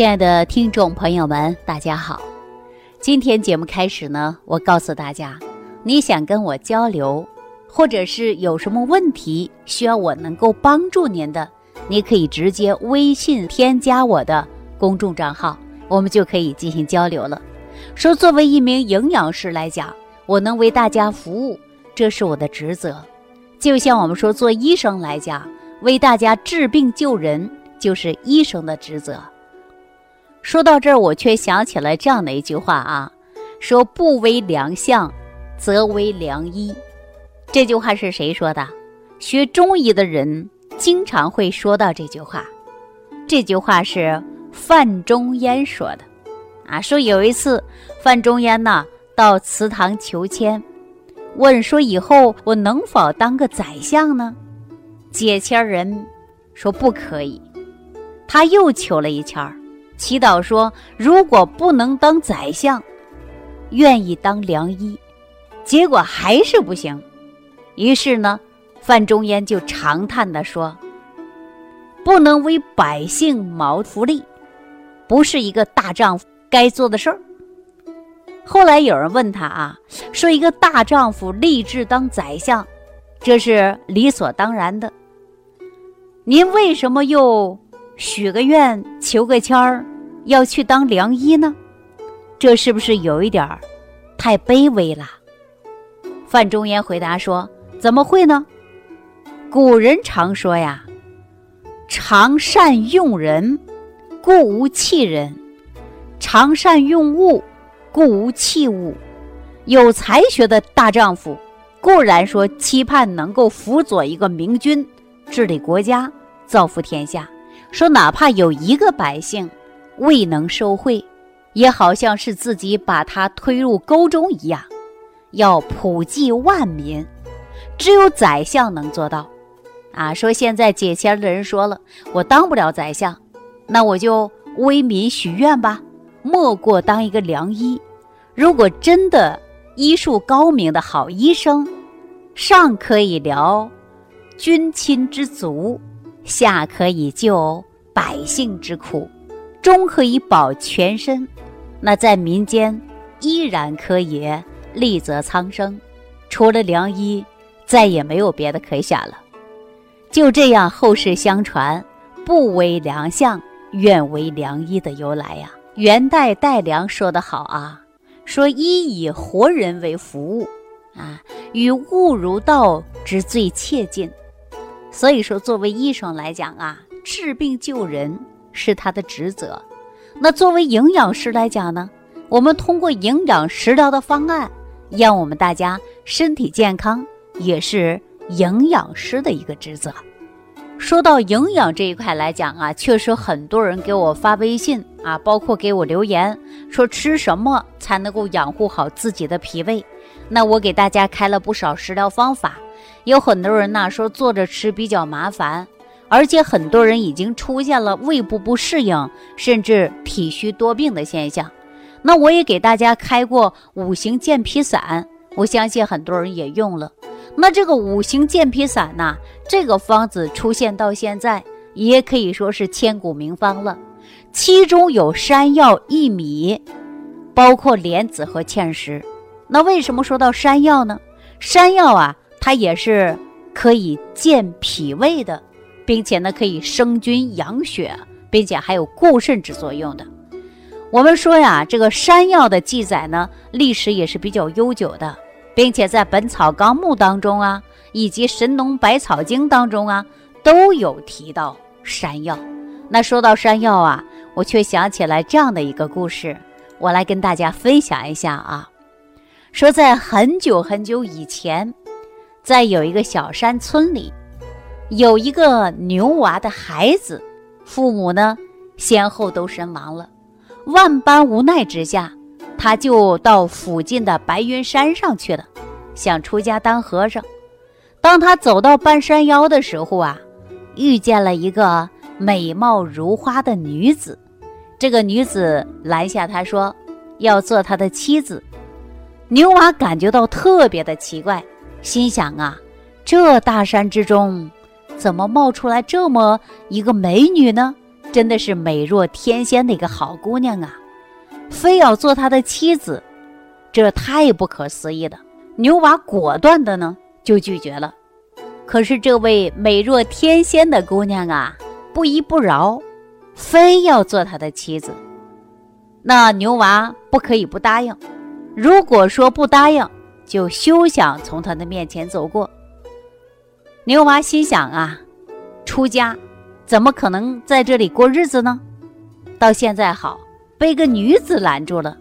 亲爱的听众朋友们，大家好。今天节目开始呢，我告诉大家，你想跟我交流，或者是有什么问题需要我能够帮助您的，你可以直接微信添加我的公众账号，我们就可以进行交流了。说作为一名营养师来讲，我能为大家服务，这是我的职责。就像我们说做医生来讲，为大家治病救人，就是医生的职责。说到这儿，我却想起了这样的一句话啊，说“不为良相，则为良医”。这句话是谁说的？学中医的人经常会说到这句话。这句话是范仲淹说的。啊，说有一次范仲淹呢到祠堂求签，问说以后我能否当个宰相呢？解签人说不可以。他又求了一签儿。祈祷说：“如果不能当宰相，愿意当良医。”结果还是不行。于是呢，范仲淹就长叹地说：“不能为百姓谋福利，不是一个大丈夫该做的事儿。”后来有人问他啊，说：“一个大丈夫立志当宰相，这是理所当然的。您为什么又许个愿、求个签儿？”要去当良医呢，这是不是有一点儿太卑微了？范仲淹回答说：“怎么会呢？古人常说呀，常善用人，故无弃人；常善用物，故无弃物。有才学的大丈夫，固然说期盼能够辅佐一个明君，治理国家，造福天下。说哪怕有一个百姓。”未能受贿，也好像是自己把他推入沟中一样，要普济万民，只有宰相能做到。啊，说现在解签的人说了，我当不了宰相，那我就为民许愿吧，莫过当一个良医。如果真的医术高明的好医生，上可以疗君亲之足，下可以救百姓之苦。终可以保全身，那在民间依然可以利泽苍生。除了良医，再也没有别的可选了。就这样，后世相传“不为良相，愿为良医”的由来呀。元代戴良说得好啊，说医以活人为服务，啊，与物如道之最切近。所以说，作为医生来讲啊，治病救人。是他的职责。那作为营养师来讲呢，我们通过营养食疗的方案，让我们大家身体健康，也是营养师的一个职责。说到营养这一块来讲啊，确实很多人给我发微信啊，包括给我留言，说吃什么才能够养护好自己的脾胃。那我给大家开了不少食疗方法，有很多人呢说坐着吃比较麻烦。而且很多人已经出现了胃部不适应，甚至体虚多病的现象。那我也给大家开过五行健脾散，我相信很多人也用了。那这个五行健脾散呐，这个方子出现到现在，也可以说是千古名方了。其中有山药、薏米，包括莲子和芡实。那为什么说到山药呢？山药啊，它也是可以健脾胃的。并且呢，可以生津养血，并且还有固肾之作用的。我们说呀，这个山药的记载呢，历史也是比较悠久的，并且在《本草纲目》当中啊，以及《神农百草经》当中啊，都有提到山药。那说到山药啊，我却想起来这样的一个故事，我来跟大家分享一下啊。说在很久很久以前，在有一个小山村里。有一个牛娃的孩子，父母呢先后都身亡了，万般无奈之下，他就到附近的白云山上去了，想出家当和尚。当他走到半山腰的时候啊，遇见了一个美貌如花的女子。这个女子拦下他说要做他的妻子。牛娃感觉到特别的奇怪，心想啊，这大山之中。怎么冒出来这么一个美女呢？真的是美若天仙的一个好姑娘啊，非要做他的妻子，这太不可思议了。牛娃果断的呢就拒绝了。可是这位美若天仙的姑娘啊，不依不饶，非要做他的妻子。那牛娃不可以不答应。如果说不答应，就休想从他的面前走过。牛娃心想啊，出家怎么可能在这里过日子呢？到现在好，被个女子拦住了，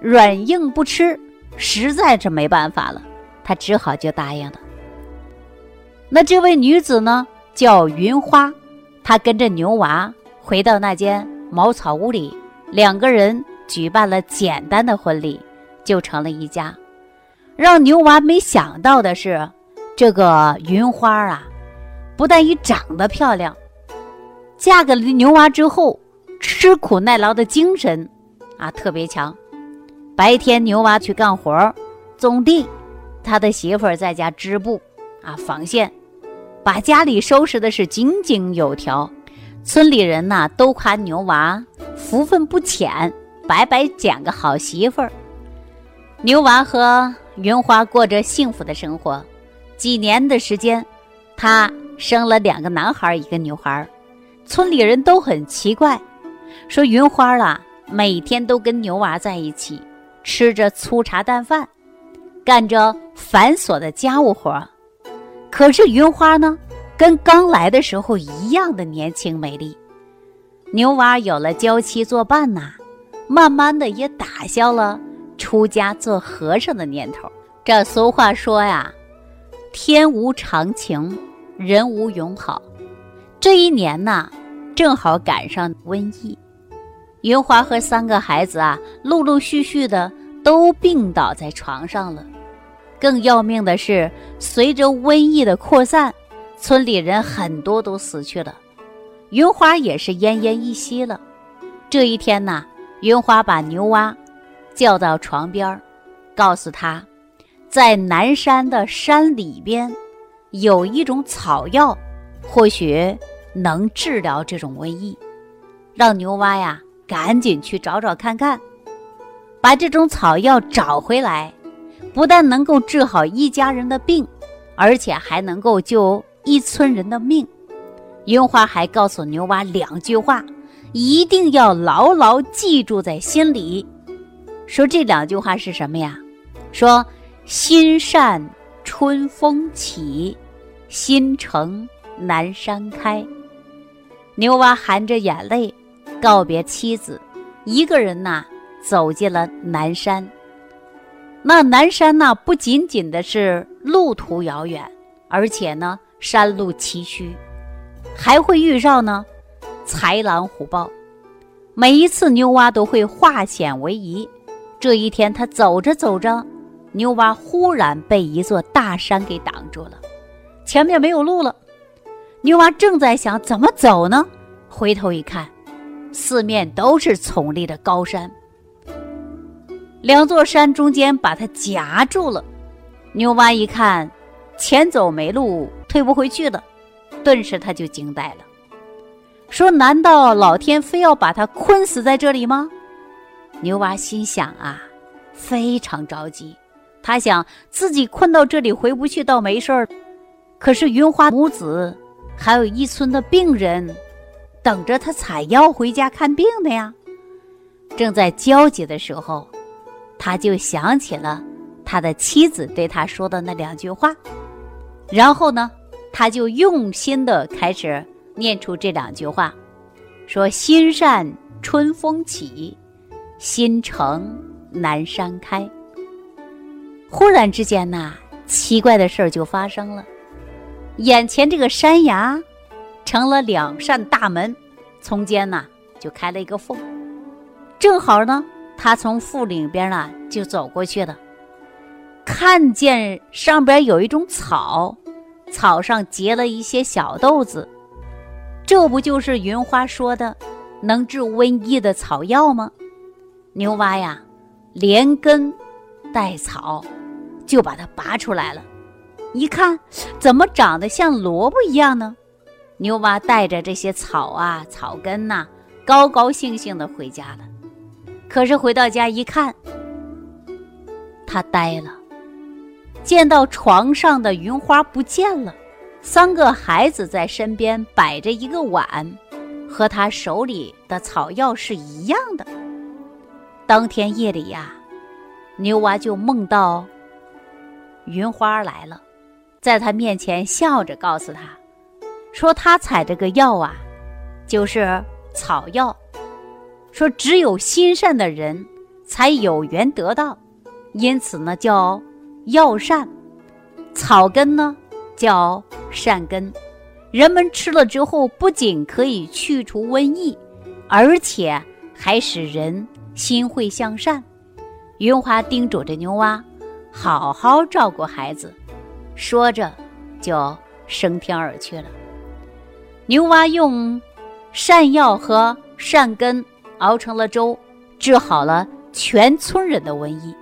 软硬不吃，实在是没办法了，他只好就答应了。那这位女子呢，叫云花，她跟着牛娃回到那间茅草屋里。两个人举办了简单的婚礼，就成了一家。让牛娃没想到的是，这个云花啊，不但一长得漂亮，嫁给了牛娃之后，吃苦耐劳的精神啊特别强。白天牛娃去干活种地，他的媳妇儿在家织布啊纺线，把家里收拾的是井井有条。村里人呐都夸牛娃福分不浅，白白捡个好媳妇儿。牛娃和云花过着幸福的生活，几年的时间，他生了两个男孩，一个女孩。村里人都很奇怪，说云花啊，每天都跟牛娃在一起，吃着粗茶淡饭，干着繁琐的家务活可是云花呢？跟刚来的时候一样的年轻美丽，牛娃有了娇妻作伴呐，慢慢的也打消了出家做和尚的念头。这俗话说呀，天无常情，人无永好。这一年呐，正好赶上瘟疫，云华和三个孩子啊，陆陆续续的都病倒在床上了。更要命的是，随着瘟疫的扩散。村里人很多都死去了，云花也是奄奄一息了。这一天呢，云花把牛蛙叫到床边告诉他，在南山的山里边有一种草药，或许能治疗这种瘟疫，让牛蛙呀赶紧去找找看看。把这种草药找回来，不但能够治好一家人的病，而且还能够救。一村人的命，云花还告诉牛蛙两句话，一定要牢牢记住在心里。说这两句话是什么呀？说心善春风起，心诚南山开。牛娃含着眼泪告别妻子，一个人呐走进了南山。那南山呢，不仅仅的是路途遥远，而且呢。山路崎岖，还会遇上呢豺狼虎豹。每一次牛蛙都会化险为夷。这一天，他走着走着，牛蛙忽然被一座大山给挡住了，前面没有路了。牛蛙正在想怎么走呢，回头一看，四面都是耸立的高山，两座山中间把它夹住了。牛蛙一看，前走没路。退不回去了，顿时他就惊呆了，说：“难道老天非要把他困死在这里吗？”牛娃心想啊，非常着急，他想自己困到这里回不去倒没事儿，可是云花母子还有一村的病人等着他采药回家看病的呀。正在焦急的时候，他就想起了他的妻子对他说的那两句话，然后呢？他就用心的开始念出这两句话，说：“心善春风起，心诚南山开。”忽然之间呐，奇怪的事儿就发生了，眼前这个山崖成了两扇大门，从间呐就开了一个缝，正好呢，他从缝里边啊就走过去了，看见上边有一种草。草上结了一些小豆子，这不就是云花说的能治瘟疫的草药吗？牛蛙呀，连根带草就把它拔出来了。一看，怎么长得像萝卜一样呢？牛蛙带着这些草啊、草根呐，高高兴兴的回家了。可是回到家一看，他呆了，见到床上的云花不见了，三个孩子在身边摆着一个碗，和他手里的草药是一样的。当天夜里呀，牛娃就梦到云花来了，在他面前笑着告诉他，说他采这个药啊，就是草药，说只有心善的人才有缘得到，因此呢叫药膳，草根呢叫善根，人们吃了之后不仅可以去除瘟疫，而且还使人。心会向善，云花叮嘱着牛蛙，好好照顾孩子。说着，就升天而去了。牛蛙用善药和善根熬成了粥，治好了全村人的瘟疫。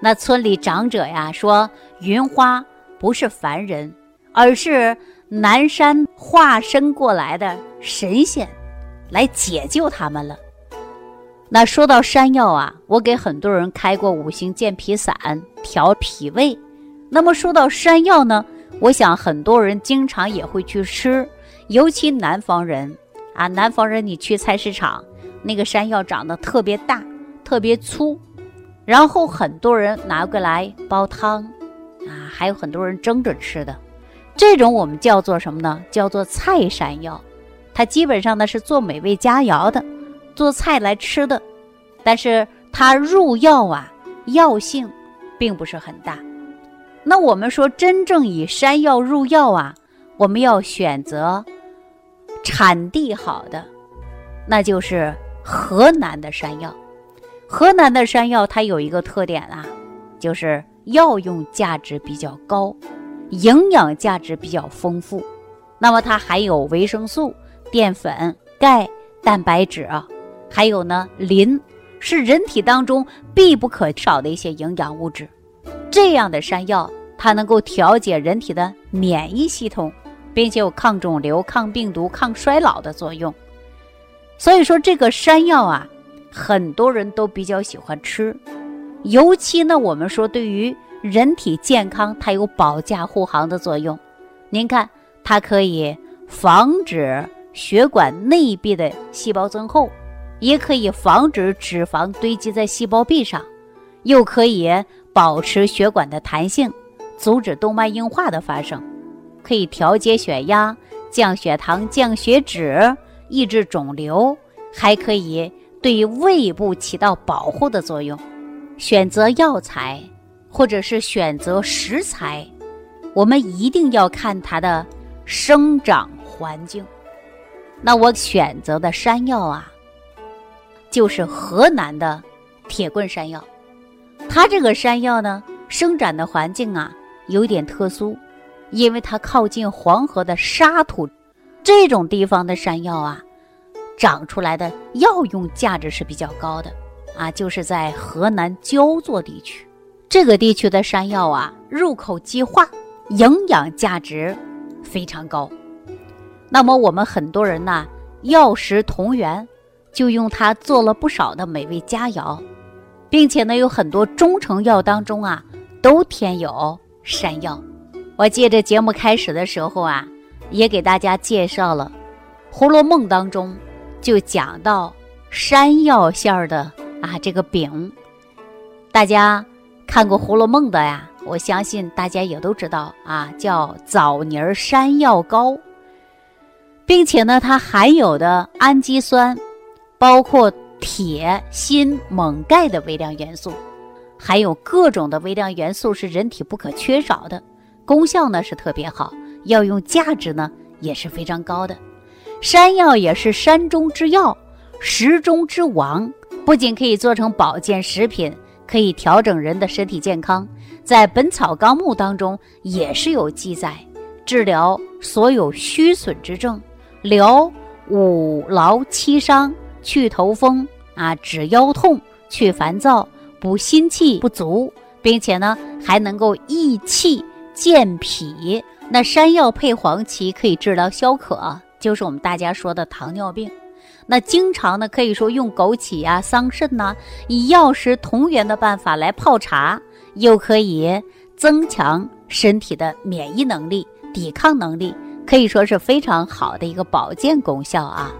那村里长者呀说，云花不是凡人，而是南山化身过来的神仙，来解救他们了。那说到山药啊，我给很多人开过五行健脾散，调脾胃。那么说到山药呢，我想很多人经常也会去吃，尤其南方人啊，南方人你去菜市场，那个山药长得特别大，特别粗，然后很多人拿过来煲汤，啊，还有很多人蒸着吃的，这种我们叫做什么呢？叫做菜山药，它基本上呢是做美味佳肴的。做菜来吃的，但是它入药啊，药性并不是很大。那我们说真正以山药入药啊，我们要选择产地好的，那就是河南的山药。河南的山药它有一个特点啊，就是药用价值比较高，营养价值比较丰富。那么它含有维生素、淀粉、钙、蛋白质啊。还有呢，磷是人体当中必不可少的一些营养物质。这样的山药，它能够调节人体的免疫系统，并且有抗肿瘤、抗病毒、抗衰老的作用。所以说，这个山药啊，很多人都比较喜欢吃。尤其呢，我们说对于人体健康，它有保驾护航的作用。您看，它可以防止血管内壁的细胞增厚。也可以防止脂肪堆积在细胞壁上，又可以保持血管的弹性，阻止动脉硬化的发生，可以调节血压、降血糖、降血脂、抑制肿瘤，还可以对胃部起到保护的作用。选择药材或者是选择食材，我们一定要看它的生长环境。那我选择的山药啊。就是河南的铁棍山药，它这个山药呢，生长的环境啊有点特殊，因为它靠近黄河的沙土，这种地方的山药啊，长出来的药用价值是比较高的啊。就是在河南焦作地区，这个地区的山药啊，入口即化，营养价值非常高。那么我们很多人呢，药食同源。就用它做了不少的美味佳肴，并且呢，有很多中成药当中啊，都添有山药。我借着节目开始的时候啊，也给大家介绍了《红楼梦》当中就讲到山药馅儿的啊这个饼。大家看过《红楼梦》的呀，我相信大家也都知道啊，叫枣泥山药糕，并且呢，它含有的氨基酸。包括铁、锌、锰、钙的微量元素，还有各种的微量元素是人体不可缺少的，功效呢是特别好，药用价值呢也是非常高的。山药也是山中之药，食中之王，不仅可以做成保健食品，可以调整人的身体健康。在《本草纲目》当中也是有记载，治疗所有虚损之症，疗五劳七伤。去头风啊，止腰痛，去烦躁，补心气不足，并且呢还能够益气健脾。那山药配黄芪可以治疗消渴，就是我们大家说的糖尿病。那经常呢，可以说用枸杞呀、桑葚呐，以药食同源的办法来泡茶，又可以增强身体的免疫能力、抵抗能力，可以说是非常好的一个保健功效啊。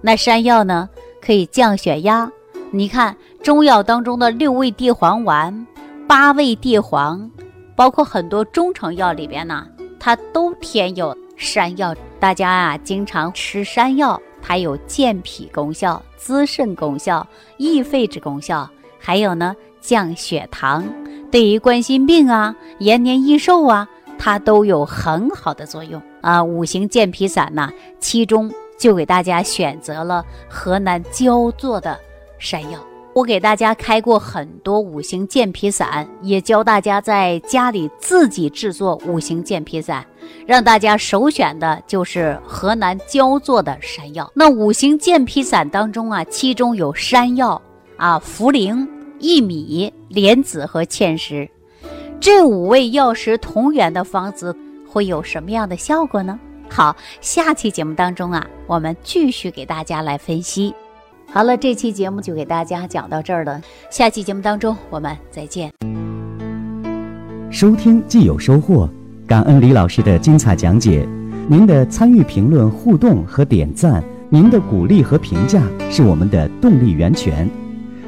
那山药呢，可以降血压。你看中药当中的六味地黄丸、八味地黄，包括很多中成药里边呢，它都添有山药。大家啊，经常吃山药。它有健脾功效、滋肾功效、益肺之功效，还有呢降血糖，对于冠心病啊、延年益寿啊，它都有很好的作用啊。五行健脾散呢，其中就给大家选择了河南焦作的山药。我给大家开过很多五行健脾散，也教大家在家里自己制作五行健脾散，让大家首选的就是河南焦作的山药。那五行健脾散当中啊，其中有山药啊、茯苓、薏米、莲子和芡实，这五味药食同源的方子会有什么样的效果呢？好，下期节目当中啊，我们继续给大家来分析。好了，这期节目就给大家讲到这儿了。下期节目当中，我们再见。收听既有收获，感恩李老师的精彩讲解。您的参与、评论、互动和点赞，您的鼓励和评价是我们的动力源泉。